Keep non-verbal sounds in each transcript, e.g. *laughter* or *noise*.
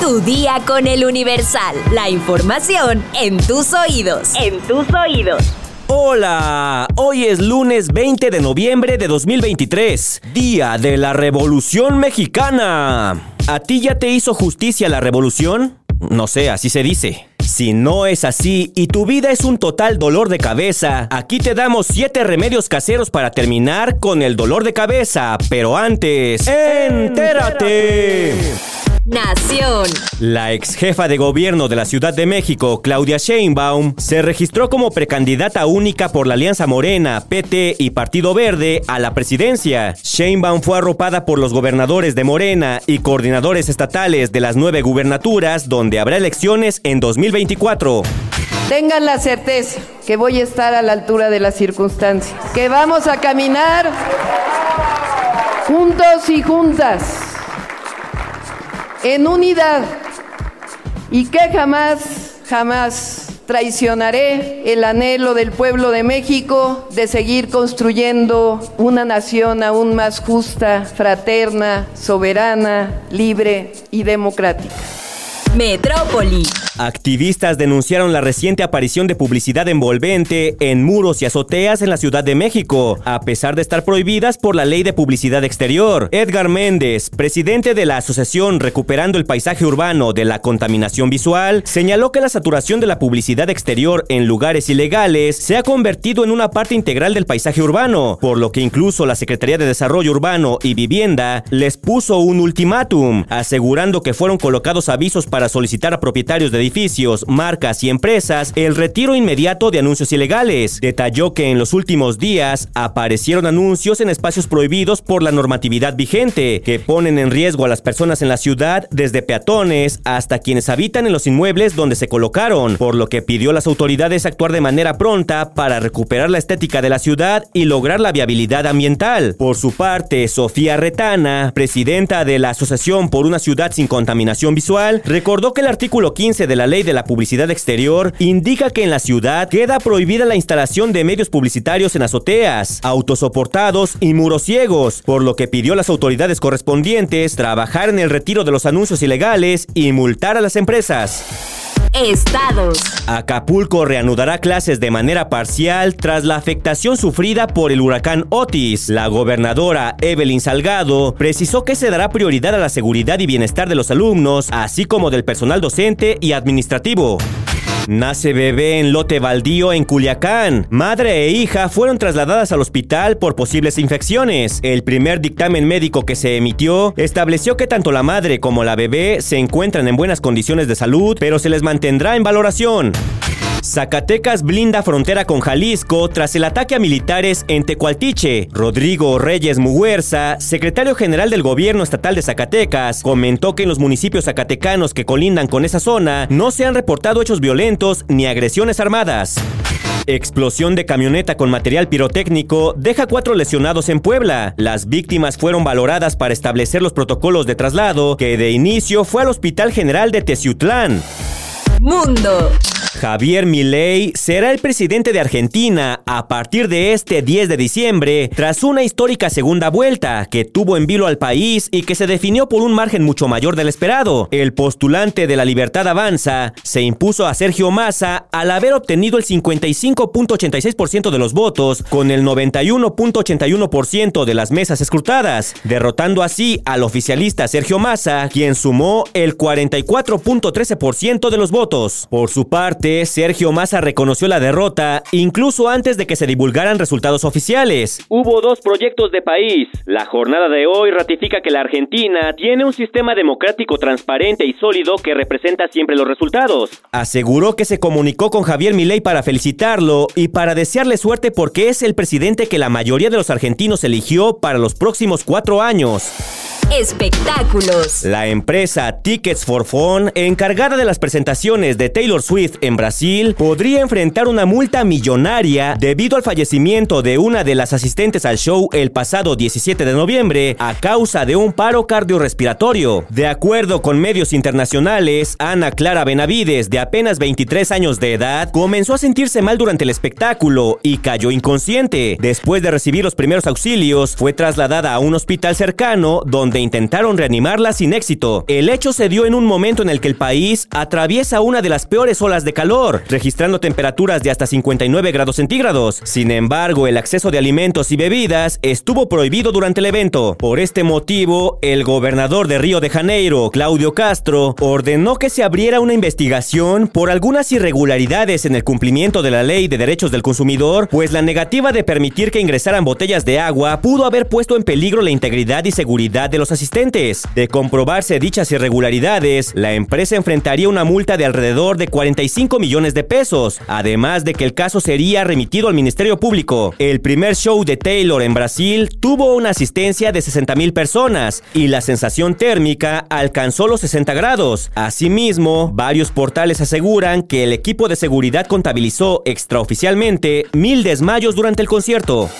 Tu día con el Universal. La información en tus oídos. En tus oídos. Hola, hoy es lunes 20 de noviembre de 2023, Día de la Revolución Mexicana. ¿A ti ya te hizo justicia la revolución? No sé, así se dice. Si no es así y tu vida es un total dolor de cabeza, aquí te damos 7 remedios caseros para terminar con el dolor de cabeza. Pero antes, ¡entérate! Nación. La ex jefa de gobierno de la Ciudad de México, Claudia Sheinbaum, se registró como precandidata única por la Alianza Morena, PT y Partido Verde a la presidencia. Sheinbaum fue arropada por los gobernadores de Morena y coordinadores estatales de las nueve gubernaturas, donde habrá elecciones en 2024. Tengan la certeza que voy a estar a la altura de las circunstancias, que vamos a caminar juntos y juntas en unidad y que jamás, jamás traicionaré el anhelo del pueblo de México de seguir construyendo una nación aún más justa, fraterna, soberana, libre y democrática. Metrópoli. Activistas denunciaron la reciente aparición de publicidad envolvente en muros y azoteas en la Ciudad de México, a pesar de estar prohibidas por la Ley de Publicidad Exterior. Edgar Méndez, presidente de la Asociación Recuperando el Paisaje Urbano de la Contaminación Visual, señaló que la saturación de la publicidad exterior en lugares ilegales se ha convertido en una parte integral del paisaje urbano, por lo que incluso la Secretaría de Desarrollo Urbano y Vivienda les puso un ultimátum, asegurando que fueron colocados avisos para solicitar a propietarios de edificios, marcas y empresas el retiro inmediato de anuncios ilegales. Detalló que en los últimos días aparecieron anuncios en espacios prohibidos por la normatividad vigente, que ponen en riesgo a las personas en la ciudad, desde peatones hasta quienes habitan en los inmuebles donde se colocaron, por lo que pidió a las autoridades actuar de manera pronta para recuperar la estética de la ciudad y lograr la viabilidad ambiental. Por su parte, Sofía Retana, presidenta de la Asociación por una Ciudad sin Contaminación Visual, recordó que el artículo 15 de la ley de la publicidad exterior indica que en la ciudad queda prohibida la instalación de medios publicitarios en azoteas, autosoportados y muros ciegos, por lo que pidió a las autoridades correspondientes trabajar en el retiro de los anuncios ilegales y multar a las empresas. Estados. Acapulco reanudará clases de manera parcial tras la afectación sufrida por el huracán Otis. La gobernadora Evelyn Salgado precisó que se dará prioridad a la seguridad y bienestar de los alumnos, así como del personal docente y administrativo. Nace bebé en lote baldío en Culiacán. Madre e hija fueron trasladadas al hospital por posibles infecciones. El primer dictamen médico que se emitió estableció que tanto la madre como la bebé se encuentran en buenas condiciones de salud, pero se les mantendrá en valoración. Zacatecas blinda frontera con Jalisco tras el ataque a militares en Tecualtiche. Rodrigo Reyes Muguerza, secretario general del gobierno estatal de Zacatecas, comentó que en los municipios zacatecanos que colindan con esa zona no se han reportado hechos violentos ni agresiones armadas. Explosión de camioneta con material pirotécnico deja cuatro lesionados en Puebla. Las víctimas fueron valoradas para establecer los protocolos de traslado, que de inicio fue al Hospital General de Teciutlán. Mundo. Javier Milei será el presidente de Argentina a partir de este 10 de diciembre, tras una histórica segunda vuelta que tuvo en vilo al país y que se definió por un margen mucho mayor del esperado. El postulante de la Libertad Avanza se impuso a Sergio Massa al haber obtenido el 55.86% de los votos con el 91.81% de las mesas escrutadas, derrotando así al oficialista Sergio Massa, quien sumó el 44.13% de los votos. Por su parte, Sergio Massa reconoció la derrota incluso antes de que se divulgaran resultados oficiales. Hubo dos proyectos de país. La jornada de hoy ratifica que la Argentina tiene un sistema democrático transparente y sólido que representa siempre los resultados. Aseguró que se comunicó con Javier Milei para felicitarlo y para desearle suerte porque es el presidente que la mayoría de los argentinos eligió para los próximos cuatro años. Espectáculos. La empresa Tickets for Fun, encargada de las presentaciones de Taylor Swift en Brasil, podría enfrentar una multa millonaria debido al fallecimiento de una de las asistentes al show el pasado 17 de noviembre a causa de un paro cardiorrespiratorio. De acuerdo con medios internacionales, Ana Clara Benavides, de apenas 23 años de edad, comenzó a sentirse mal durante el espectáculo y cayó inconsciente. Después de recibir los primeros auxilios, fue trasladada a un hospital cercano donde intentaron reanimarla sin éxito. El hecho se dio en un momento en el que el país atraviesa una de las peores olas de calor, registrando temperaturas de hasta 59 grados centígrados. Sin embargo, el acceso de alimentos y bebidas estuvo prohibido durante el evento. Por este motivo, el gobernador de Río de Janeiro, Claudio Castro, ordenó que se abriera una investigación por algunas irregularidades en el cumplimiento de la ley de derechos del consumidor, pues la negativa de permitir que ingresaran botellas de agua pudo haber puesto en peligro la integridad y seguridad de los asistentes. De comprobarse dichas irregularidades, la empresa enfrentaría una multa de alrededor de 45 millones de pesos, además de que el caso sería remitido al Ministerio Público. El primer show de Taylor en Brasil tuvo una asistencia de 60 mil personas y la sensación térmica alcanzó los 60 grados. Asimismo, varios portales aseguran que el equipo de seguridad contabilizó extraoficialmente mil desmayos durante el concierto.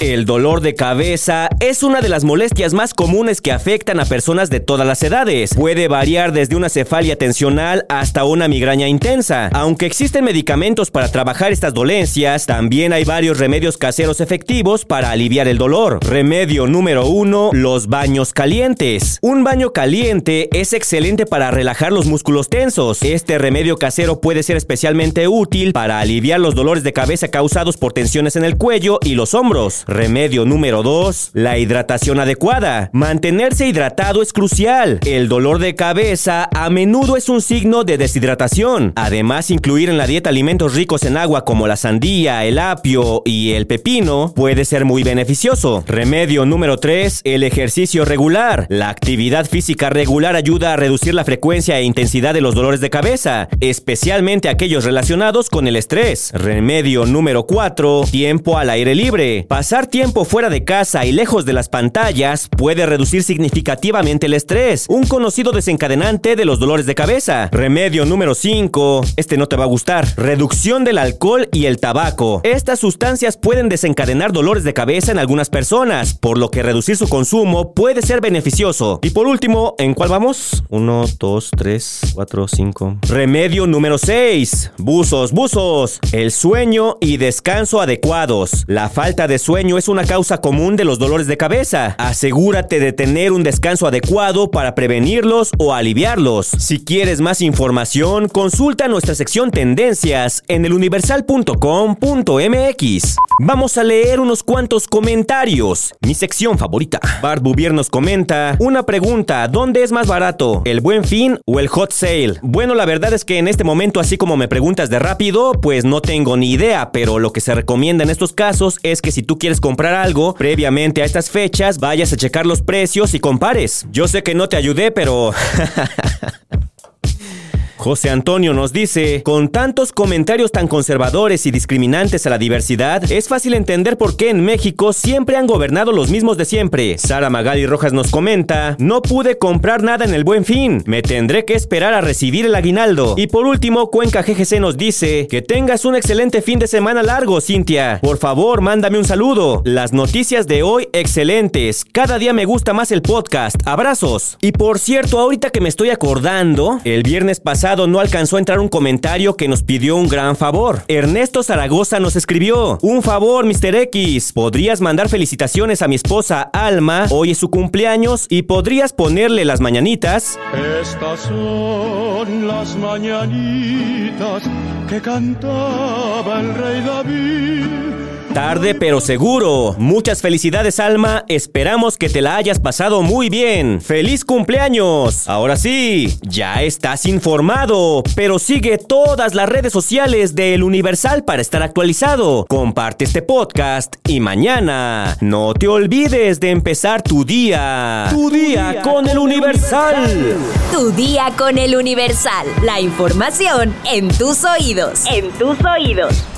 El dolor de cabeza es una de las molestias más comunes que afectan a personas de todas las edades. Puede variar desde una cefalia tensional hasta una migraña intensa. Aunque existen medicamentos para trabajar estas dolencias, también hay varios remedios caseros efectivos para aliviar el dolor. Remedio número uno, los baños calientes. Un baño caliente es excelente para relajar los músculos tensos. Este remedio casero puede ser especialmente útil para aliviar los dolores de cabeza causados por tensiones en el cuello y los hombros. Remedio número 2. La hidratación adecuada. Mantenerse hidratado es crucial. El dolor de cabeza a menudo es un signo de deshidratación. Además, incluir en la dieta alimentos ricos en agua como la sandía, el apio y el pepino puede ser muy beneficioso. Remedio número 3. El ejercicio regular. La actividad física regular ayuda a reducir la frecuencia e intensidad de los dolores de cabeza, especialmente aquellos relacionados con el estrés. Remedio número 4. Tiempo al aire libre. Pasar tiempo fuera de casa y lejos de las pantallas puede reducir significativamente el estrés, un conocido desencadenante de los dolores de cabeza. Remedio número 5. Este no te va a gustar. Reducción del alcohol y el tabaco. Estas sustancias pueden desencadenar dolores de cabeza en algunas personas, por lo que reducir su consumo puede ser beneficioso. Y por último, ¿en cuál vamos? 1, 2, 3, 4, 5. Remedio número 6. Buzos, buzos. El sueño y descanso adecuados. La falta de sueño es una causa común de los dolores de cabeza. Asegúrate de tener un descanso adecuado para prevenirlos o aliviarlos. Si quieres más información, consulta nuestra sección Tendencias en eluniversal.com.mx. Vamos a leer unos cuantos comentarios. Mi sección favorita. Bart Bouvier nos comenta una pregunta, ¿dónde es más barato? ¿El buen fin o el hot sale? Bueno, la verdad es que en este momento, así como me preguntas de rápido, pues no tengo ni idea, pero lo que se recomienda en estos casos es que si tú quieres comprar algo, previamente a estas fechas vayas a checar los precios y compares. Yo sé que no te ayudé, pero... *laughs* *laughs* José Antonio nos dice, con tantos comentarios tan conservadores y discriminantes a la diversidad, es fácil entender por qué en México siempre han gobernado los mismos de siempre. Sara Magali Rojas nos comenta, no pude comprar nada en el buen fin, me tendré que esperar a recibir el aguinaldo. Y por último, Cuenca GGC nos dice, que tengas un excelente fin de semana largo, Cintia. Por favor, mándame un saludo. Las noticias de hoy excelentes. Cada día me gusta más el podcast. Abrazos. Y por cierto, ahorita que me estoy acordando, el viernes pasado no alcanzó a entrar un comentario que nos pidió un gran favor. Ernesto Zaragoza nos escribió, un favor, Mr. X, podrías mandar felicitaciones a mi esposa Alma, hoy es su cumpleaños, y podrías ponerle las mañanitas. Estas son las mañanitas que cantaba el rey David Tarde pero seguro. Muchas felicidades Alma, esperamos que te la hayas pasado muy bien. ¡Feliz cumpleaños! Ahora sí, ya estás informado, pero sigue todas las redes sociales de El Universal para estar actualizado. Comparte este podcast y mañana no te olvides de empezar tu día. Tu día, con, El Universal. Tu día con El Universal. La información en tus oídos. En tus oídos.